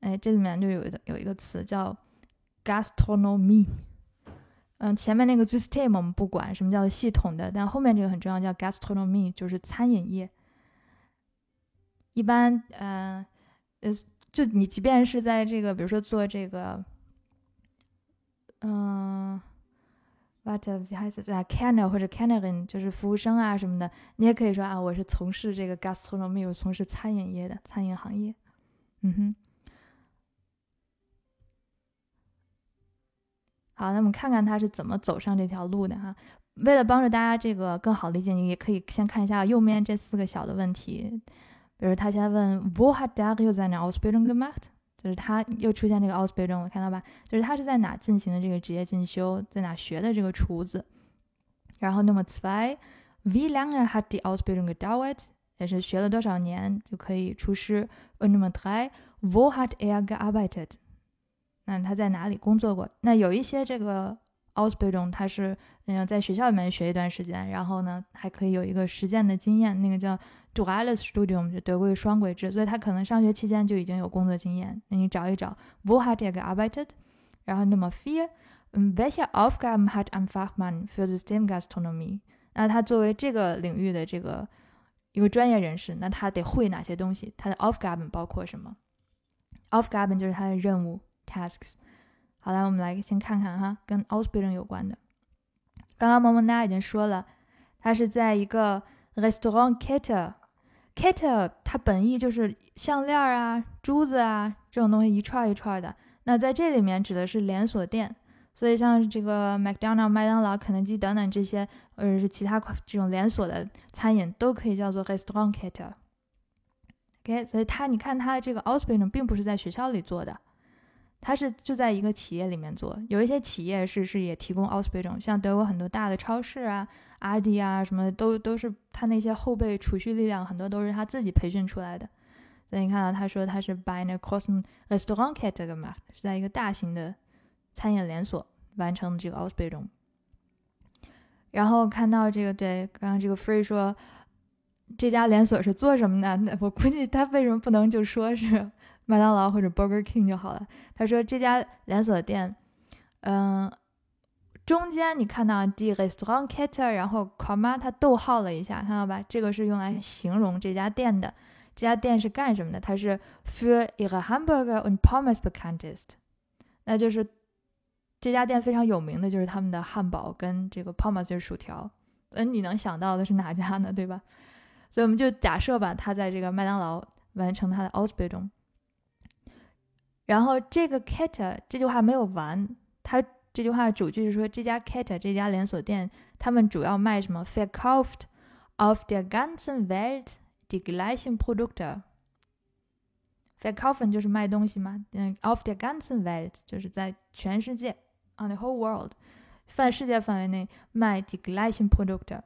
哎，这里面就有一有一个词叫 Gastronomie。嗯，前面那个 System 我们不管什么叫系统的，但后面这个很重要，叫 Gastronomie，就是餐饮业。一般，嗯，呃，就你即便是在这个，比如说做这个。嗯，what 还是在 canner 或者 cannerin，就是服务生啊什么的，你也可以说啊，我是从事这个 gastronomy，从事餐饮业的餐饮行业。嗯哼。好，那我们看看他是怎么走上这条路的哈。为了帮助大家这个更好理解，你也可以先看一下右面这四个小的问题。比如他先问，Wo hat Dario seine Ausbildung gemacht？就是他又出现这个 Ausbildung，看到吧？就是他是在哪进行的这个职业进修，在哪学的这个厨子。然后 Nummer zwei，Wie lange hat die Ausbildung gedauert？也是学了多少年就可以厨师。Und Nummer drei，Wo hat er gearbeitet？那他在哪里工作过？那有一些这个 Ausbildung，他是嗯在学校里面学一段时间，然后呢还可以有一个实践的经验，那个叫。Duales Studium 就德国的双轨制，所以他可能上学期间就已经有工作经验。那你找一找，Wo hat er gearbeitet？然后 Nummer vier，Welche Aufgaben hat ein Fachmann für Systemgastronomie？那他作为这个领域的这个一个专业人士，那他得会哪些东西？他的 Aufgaben 包括什么？Aufgaben 就是他的任务 tasks。好了，我们来先看看哈，跟 Ausbildung 有关的。刚刚萌萌哒已经说了，他是在一个 Restaurantkette。Kette 它本意就是项链啊、珠子啊这种东西一串一串的。那在这里面指的是连锁店，所以像这个 McDonald、麦当劳、肯德基等等这些，或者是其他这种连锁的餐饮，都可以叫做 Restaurantkette。OK，所以它你看它的这个 Ausbildung 并不是在学校里做的，它是就在一个企业里面做。有一些企业是是也提供 Ausbildung，像德国很多大的超市啊。阿迪啊，什么都都是他那些后备储蓄力量，很多都是他自己培训出来的。所以你看到他说他是 by 那 Crossen Restaurantkette 干嘛？是在一个大型的餐饮连锁完成这个 Ausbildung。然后看到这个，对，刚刚这个 Free 说这家连锁是做什么的？那我估计他为什么不能就说是麦当劳或者 Burger King 就好了？他说这家连锁店，嗯。中间你看到 d e Restaurantkette，然后 comma 它逗号了一下，看到吧？这个是用来形容这家店的。这家店是干什么的？它是 für ihre Hamburger und Pommes bekannt ist。那就是这家店非常有名的就是他们的汉堡跟这个 Pommes 就是薯条。嗯，你能想到的是哪家呢？对吧？所以我们就假设吧，他在这个麦当劳完成他的 Ausbildung。然后这个 Kette 这句话没有完，他。这句话的主句是说，这家 Kette 这家连锁店，他们主要卖什么？Verkauft auf der ganzen Welt die gleichen Produkte。Verkaufen 就是卖东西嘛，嗯，auf der ganzen Welt 就是在全世界，on the whole world，泛世界范围内卖 die gleichen Produkte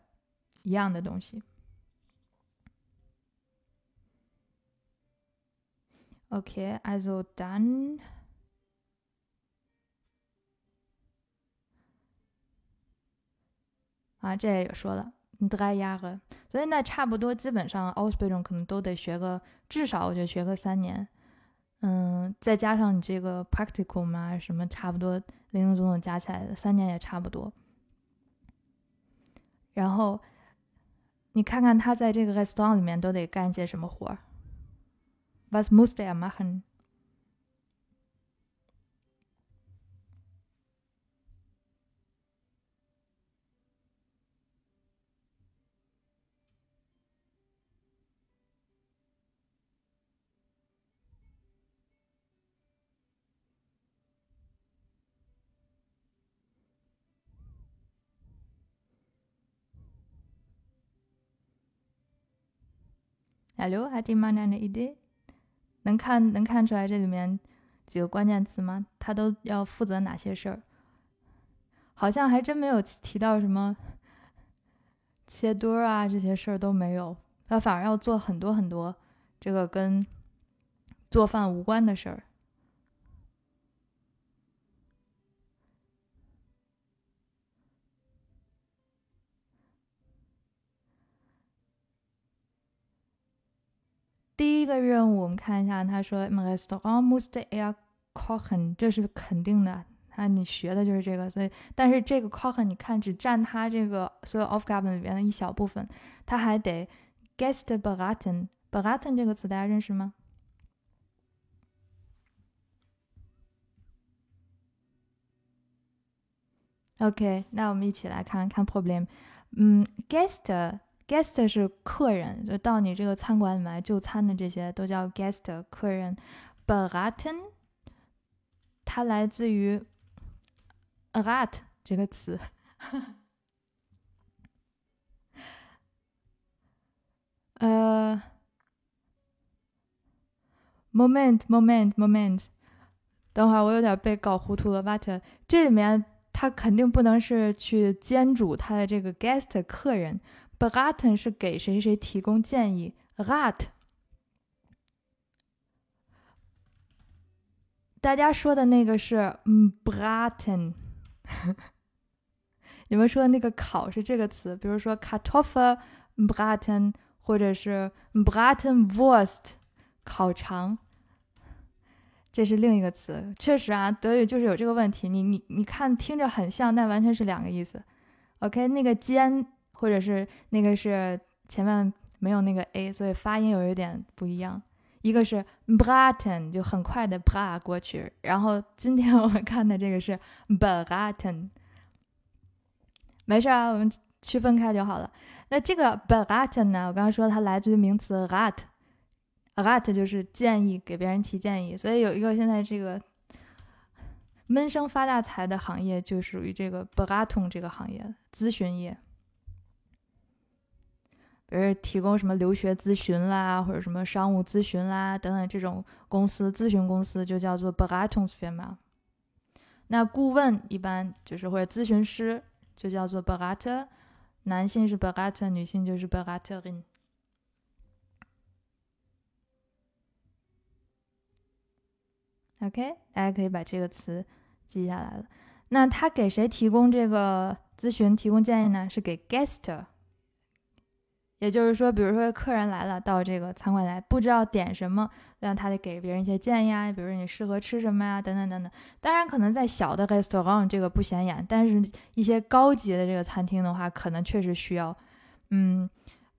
一样的东西。Okay，also dann 啊，这也说了 drei Jahre，所以那差不多基本上 Ausbildung 可能都得学个至少我觉得学个三年，嗯，再加上你这个 practical 嘛，什么差不多零零总总加起来三年也差不多。然后你看看他在这个 restaurant 里面都得干些什么活儿？Was musste er Hello, hat jemand eine Idee？能看能看出来这里面几个关键词吗？他都要负责哪些事儿？好像还真没有提到什么 切墩儿啊这些事儿都没有。他反而要做很多很多这个跟做饭无关的事儿。第一个任务，我们看一下，他说 m restaurant musste er kochen，这是肯定的，他你学的就是这个，所以，但是这个 kochen，你看只占他这个所有 Aufgaben 里边的一小部分，他还得 guest beraten，beraten 这个词大家认识吗？OK，那我们一起来看看 problem，嗯，guest。Guest 是客人，就到你这个餐馆里面来就餐的这些都叫 guest 客人。Beraten，它来自于 rat 这个词。呃，moment，moment，moment，等会儿我有点被搞糊涂了。But 这里面它肯定不能是去煎煮它的这个 guest 客人。Braten 是给谁谁提供建议，Rat，大家说的那个是 Braten，你们说的那个烤是这个词，比如说 Kartoffel Braten，或者是 Bratenwurst，烤肠，这是另一个词。确实啊，德语就是有这个问题，你你你看听着很像，但完全是两个意思。OK，那个煎。或者是那个是前面没有那个 a，所以发音有一点不一样。一个是 braten，就很快的 bra 过去，然后今天我们看的这个是 braten。没事啊，我们区分开就好了。那这个 braten 呢，我刚刚说它来自于名词 rat，rat 就是建议，给别人提建议。所以有一个现在这个闷声发大财的行业，就属于这个 b r a t o n 这个行业，咨询业。比如提供什么留学咨询啦，或者什么商务咨询啦等等，这种公司咨询公司就叫做 Beratungsfirma。那顾问一般就是或者咨询师就叫做 Berater，男性是 Berater，女性就是 Beraterin。OK，大家可以把这个词记下来了。那他给谁提供这个咨询、提供建议呢？是给 Guest。也就是说，比如说客人来了，到这个餐馆来，不知道点什么，让他得给别人一些建议啊，比如说你适合吃什么呀，等等等等。当然，可能在小的 restaurant 这个不显眼，但是一些高级的这个餐厅的话，可能确实需要，嗯，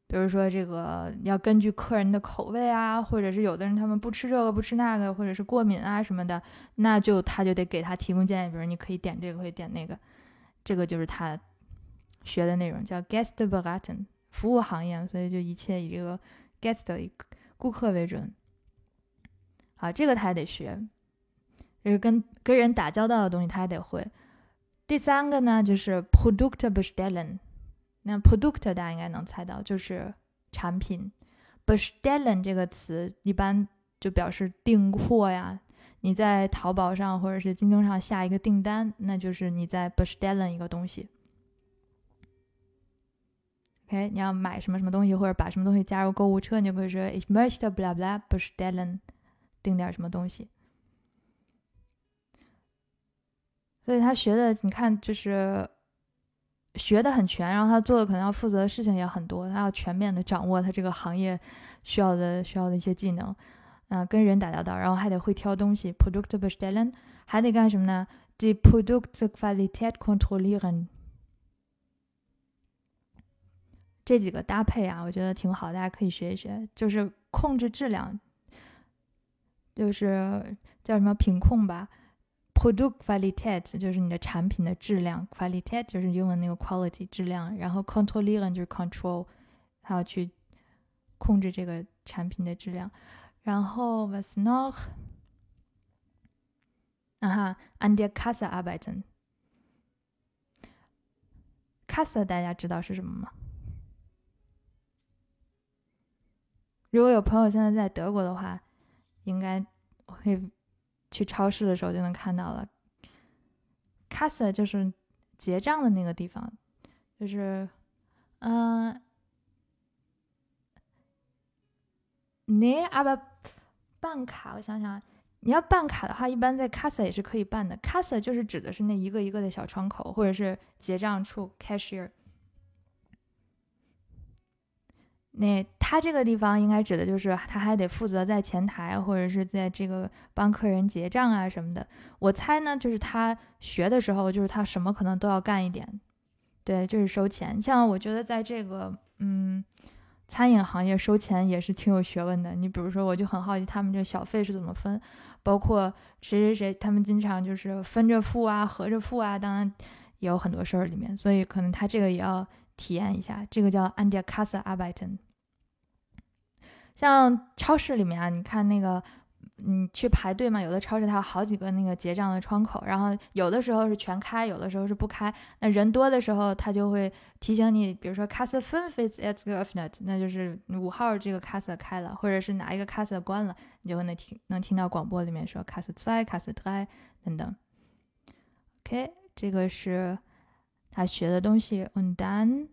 比如说这个要根据客人的口味啊，或者是有的人他们不吃这个不吃那个，或者是过敏啊什么的，那就他就得给他提供建议，比如你可以点这个，可以点那个，这个就是他学的内容，叫 guest beraten。服务行业，所以就一切以这个 guest 顾客为准。好，这个他还得学，就是跟跟人打交道的东西，他还得会。第三个呢，就是 product bestellen。那 product 大家应该能猜到，就是产品。bestellen 这个词一般就表示订货呀。你在淘宝上或者是京东上下一个订单，那就是你在 bestellen 一个东西。OK，你要买什么什么东西，或者把什么东西加入购物车，你就可以说 Ich möchte bla bla bestellen，订点什么东西。所以他学的，你看就是学的很全，然后他做的可能要负责的事情也很多，他要全面的掌握他这个行业需要的需要的一些技能，啊，跟人打交道，然后还得会挑东西，Produkt bestellen，还得干什么呢？Die Produktqualität kontrollieren。这几个搭配啊，我觉得挺好，大家可以学一学，就是控制质量，就是叫什么品控吧。Product quality 就是你的产品的质量，quality 就是英文那个 quality 质量，然后 controlling 就是 control，还要去控制这个产品的质量。然后 was noch？啊哈，an der Kasse arbeiten。Kasse 大家知道是什么吗？如果有朋友现在在德国的话，应该会去超市的时候就能看到了。Kasse 就是结账的那个地方，就是嗯，你阿不办卡？我想想，你要办卡的话，一般在 Kasse 也是可以办的。Kasse 就是指的是那一个一个的小窗口，或者是结账处 cashier。那他这个地方应该指的就是他还得负责在前台或者是在这个帮客人结账啊什么的。我猜呢，就是他学的时候，就是他什么可能都要干一点。对，就是收钱。像我觉得在这个嗯餐饮行业收钱也是挺有学问的。你比如说，我就很好奇他们这小费是怎么分，包括谁谁谁，他们经常就是分着付啊，合着付啊，当然也有很多事儿里面，所以可能他这个也要。体验一下，这个叫 an der Kasse arbeiten。像超市里面啊，你看那个，你去排队嘛，有的超市它有好几个那个结账的窗口，然后有的时候是全开，有的时候是不开。那人多的时候，他就会提醒你，比如说 Kasse fünf ist jetzt geöffnet，那就是五号这个 Kasse 开了，或者是哪一个 Kasse 关了，你就会能听能听到广播里面说 Kasse zwei、Kasse drei 等等。OK，这个是。他学的东西，und dann，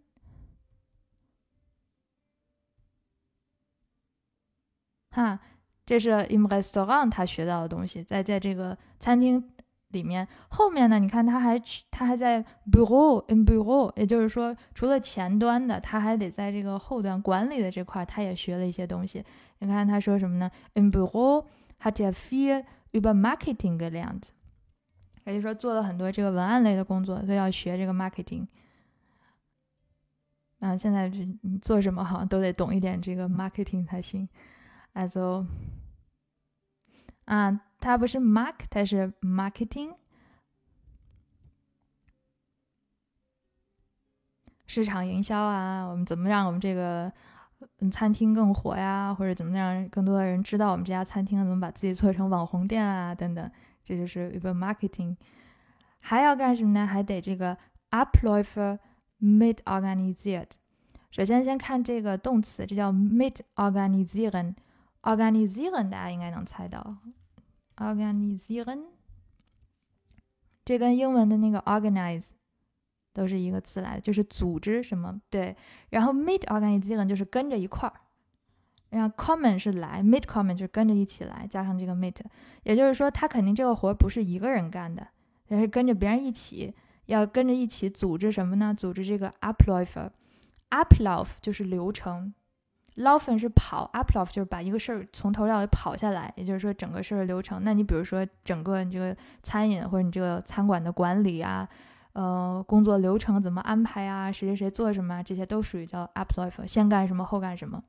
哈，这是 im Restaurant 他学到的东西，在在这个餐厅里面。后面呢，你看他还去，他还在 bureau，in bureau，也就是说，除了前端的，他还得在这个后端管理的这块，他也学了一些东西。你看他说什么呢？in bureau hat er viel über Marketing gelernt。也就是说，做了很多这个文案类的工作，所以要学这个 marketing。那现在是你做什么好像都得懂一点这个 marketing 才行。Also，啊，它不是 mark，它是 marketing，市场营销啊，我们怎么让我们这个嗯餐厅更火呀，或者怎么让更多的人知道我们这家餐厅，怎么把自己做成网红店啊，等等。这就是一个 marketing，还要干什么呢？还得这个 Abläufe mit organisiert。首先，先看这个动词，这叫 mit organisieren。organisieren 大家应该能猜到，organisieren，这跟英文的那个 organize 都是一个词来的，就是组织什么。对，然后 mit organisieren 就是跟着一块儿。然后 common 是来，meet common 就是跟着一起来，加上这个 meet，也就是说他肯定这个活不是一个人干的，而是跟着别人一起，要跟着一起组织什么呢？组织这个 uploaf，uploaf 就是流程，Laufen 是跑，uploaf 就是把一个事儿从头到尾跑下来，也就是说整个事儿的流程。那你比如说整个你这个餐饮或者你这个餐馆的管理啊，呃，工作流程怎么安排啊，谁谁谁做什么啊，这些都属于叫 uploaf，先干什么后干什么。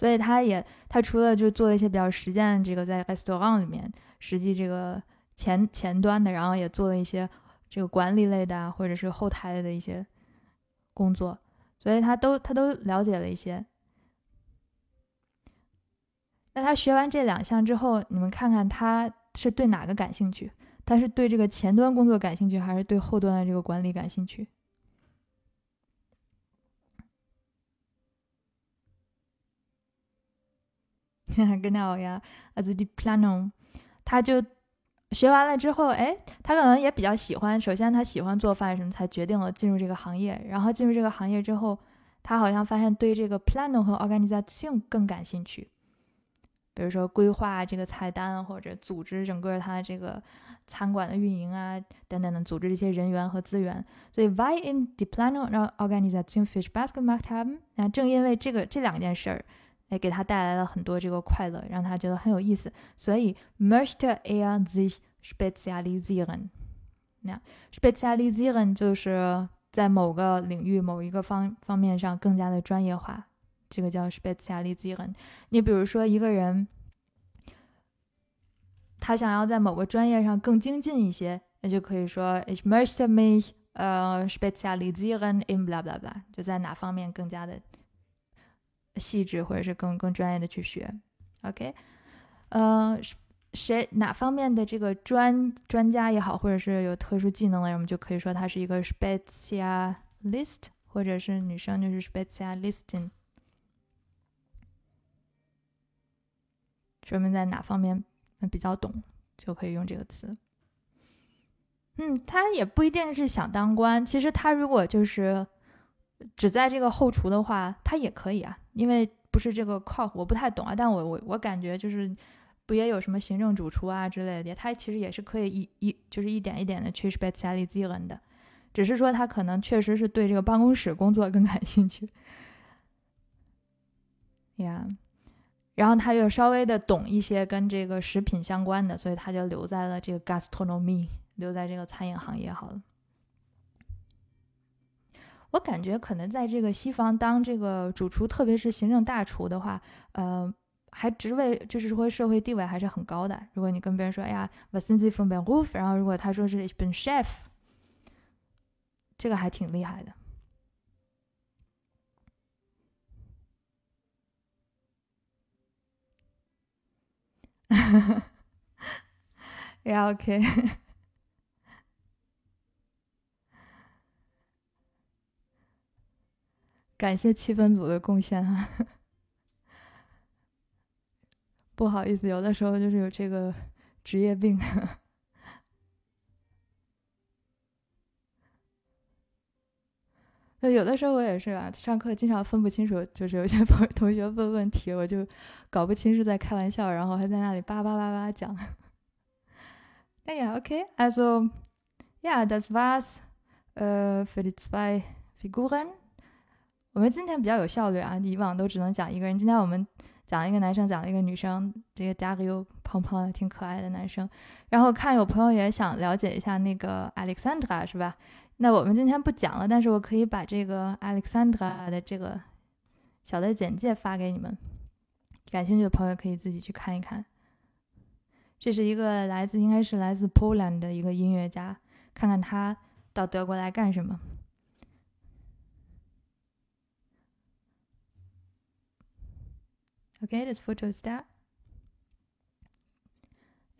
所以他也，他除了就做了一些比较实践这个在 restaurant 里面实际这个前前端的，然后也做了一些这个管理类的啊，或者是后台的一些工作，所以他都他都了解了一些。那他学完这两项之后，你们看看他是对哪个感兴趣？他是对这个前端工作感兴趣，还是对后端的这个管理感兴趣？genau ja, also die Planung，他就学完了之后，哎，他可能也比较喜欢。首先，他喜欢做饭什么，才决定了进入这个行业。然后进入这个行业之后，他好像发现对这个 Planung 和 organization 更感兴趣。比如说规划这个菜单，或者组织整个它这个餐馆的运营啊，等等的，组织这些人员和资源。所以，why in die Planung und Organisation viel Spaß gemacht haben，那正因为这个这两件事儿，哎，给他带来了很多这个快乐，让他觉得很有意思，所以 möchte er sich spezialisieren。那 spezialisieren 就是在某个领域、某一个方方面上更加的专业化。这个叫 specialisieren。你比如说一个人，他想要在某个专业上更精进一些，那就可以说 ich möchte me 呃 spezialisieren in blah blah blah，就在哪方面更加的细致或者是更更专业的去学。OK，呃，谁哪方面的这个专专家也好，或者是有特殊技能的人，我们就可以说他是一个 specialist，或者是女生就是 specialistin。说明在哪方面比较懂，就可以用这个词。嗯，他也不一定是想当官，其实他如果就是只在这个后厨的话，他也可以啊，因为不是这个靠，我不太懂啊，但我我我感觉就是不也有什么行政主厨啊之类的，他其实也是可以一一就是一点一点的去 specialize 的，只是说他可能确实是对这个办公室工作更感兴趣，呀。然后他又稍微的懂一些跟这个食品相关的，所以他就留在了这个 gastronomy，留在这个餐饮行业好了。我感觉可能在这个西方当这个主厨，特别是行政大厨的话，呃，还职位就是说社会地位还是很高的。如果你跟别人说，哎呀，was sind Sie von Beruf？然后如果他说是 ich bin Chef，这个还挺厉害的。呀，OK，感谢气氛组的贡献哈。不好意思，有的时候就是有这个职业病。那有的时候我也是啊，上课经常分不清楚，就是有些朋同学问问题，我就搞不清是在开玩笑，然后还在那里叭叭叭叭讲。哎呀，OK，also ja，das war's，呃，für die zwei Figuren。我们今天比较有效率啊，以往都只能讲一个人，今天我们讲了一个男生，讲了一个女生，这个 W 胖胖的，挺可爱的男生。然后看有朋友也想了解一下那个 Alexandra，是吧？那我们今天不讲了，但是我可以把这个 Alexandra 的这个小的简介发给你们，感兴趣的朋友可以自己去看一看。这是一个来自，应该是来自 Poland 的一个音乐家，看看他到德国来干什么。OK，this photo is that。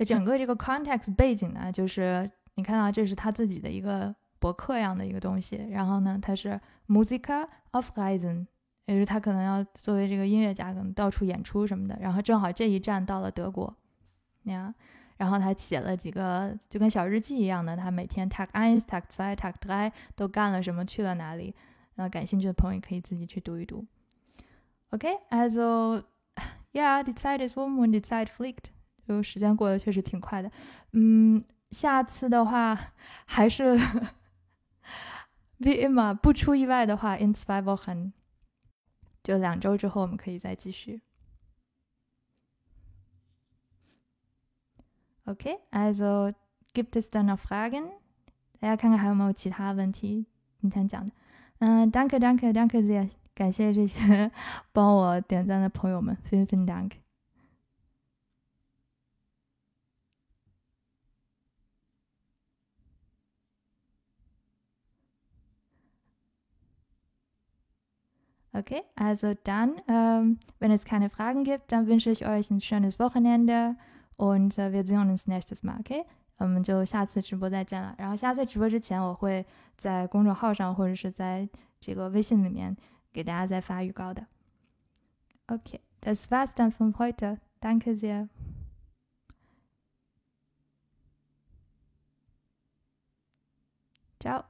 整个这个 context 背景呢，就是你看到这是他自己的一个。博客一样的一个东西，然后呢，他是 Musica of Reisen，也就是他可能要作为这个音乐家，可能到处演出什么的。然后正好这一站到了德国，那样，然后他写了几个就跟小日记一样的，他每天 Tag eins, Tag zwei, Tag drei 都干了什么，去了哪里。那感兴趣的朋友可以自己去读一读。OK，also yeah，die Zeit ist um und die Zeit fliegt，就时间过得确实挺快的。嗯，下次的话还是。Wie immer，不出意外的话，in zwei Wochen，就两周之后，我们可以再继续。Okay，also gibt es dann noch Fragen？大家看看还有没有其他问题？今天讲的，嗯，Danke，Danke，Danke sehr， 感谢这些帮我点赞的朋友们，vielen vielen Dank。Okay, also dann, ähm, wenn es keine Fragen gibt, dann wünsche ich euch ein schönes Wochenende und äh, wir sehen uns nächstes Mal, okay? 我们就下次直播再见了。然后下次直播之前，我会在公众号上或者是在这个微信里面给大家再发预告的。Okay, das war's dann von heute. Danke sehr. Ciao.